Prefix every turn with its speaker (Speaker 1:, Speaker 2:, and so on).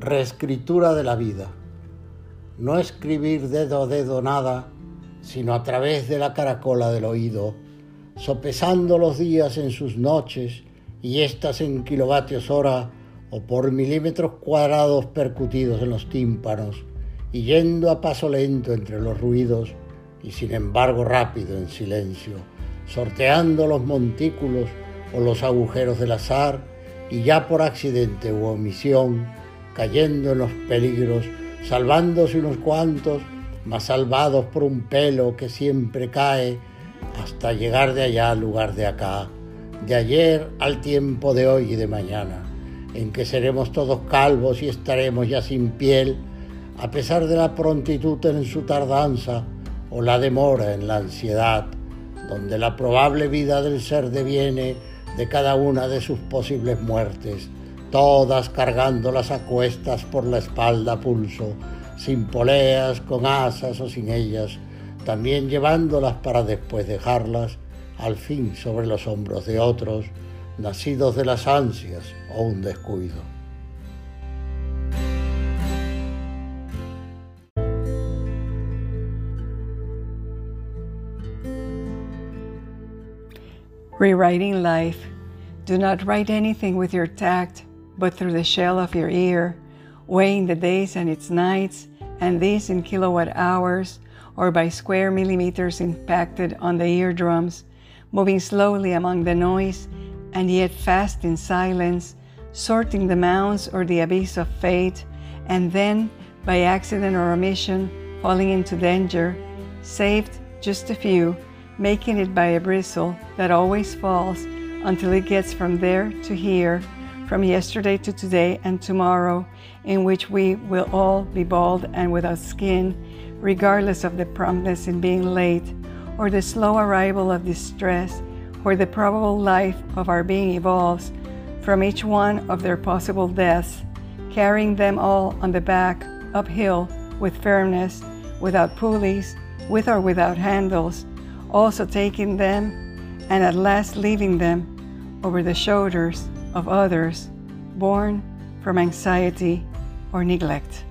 Speaker 1: Reescritura de la vida. No escribir dedo a dedo nada, sino a través de la caracola del oído, sopesando los días en sus noches y estas en kilovatios hora o por milímetros cuadrados percutidos en los tímpanos, y yendo a paso lento entre los ruidos y sin embargo rápido en silencio, sorteando los montículos o los agujeros del azar y ya por accidente u omisión, cayendo en los peligros, salvándose unos cuantos, más salvados por un pelo que siempre cae, hasta llegar de allá al lugar de acá, de ayer al tiempo de hoy y de mañana, en que seremos todos calvos y estaremos ya sin piel, a pesar de la prontitud en su tardanza o la demora en la ansiedad, donde la probable vida del ser deviene de cada una de sus posibles muertes, todas cargándolas a cuestas por la espalda pulso, sin poleas, con asas o sin ellas, también llevándolas para después dejarlas al fin sobre los hombros de otros, nacidos de las ansias o un descuido.
Speaker 2: Rewriting life. Do not write anything with your tact, but through the shell of your ear, weighing the days and its nights, and these in kilowatt hours, or by square millimeters impacted on the eardrums, moving slowly among the noise, and yet fast in silence, sorting the mounds or the abyss of fate, and then, by accident or omission, falling into danger, saved just a few making it by a bristle that always falls until it gets from there to here, from yesterday to today and tomorrow, in which we will all be bald and without skin, regardless of the promptness in being late, or the slow arrival of distress, or the probable life of our being evolves from each one of their possible deaths, carrying them all on the back, uphill, with firmness, without pulleys, with or without handles, also taking them and at last leaving them over the shoulders of others born from anxiety or neglect.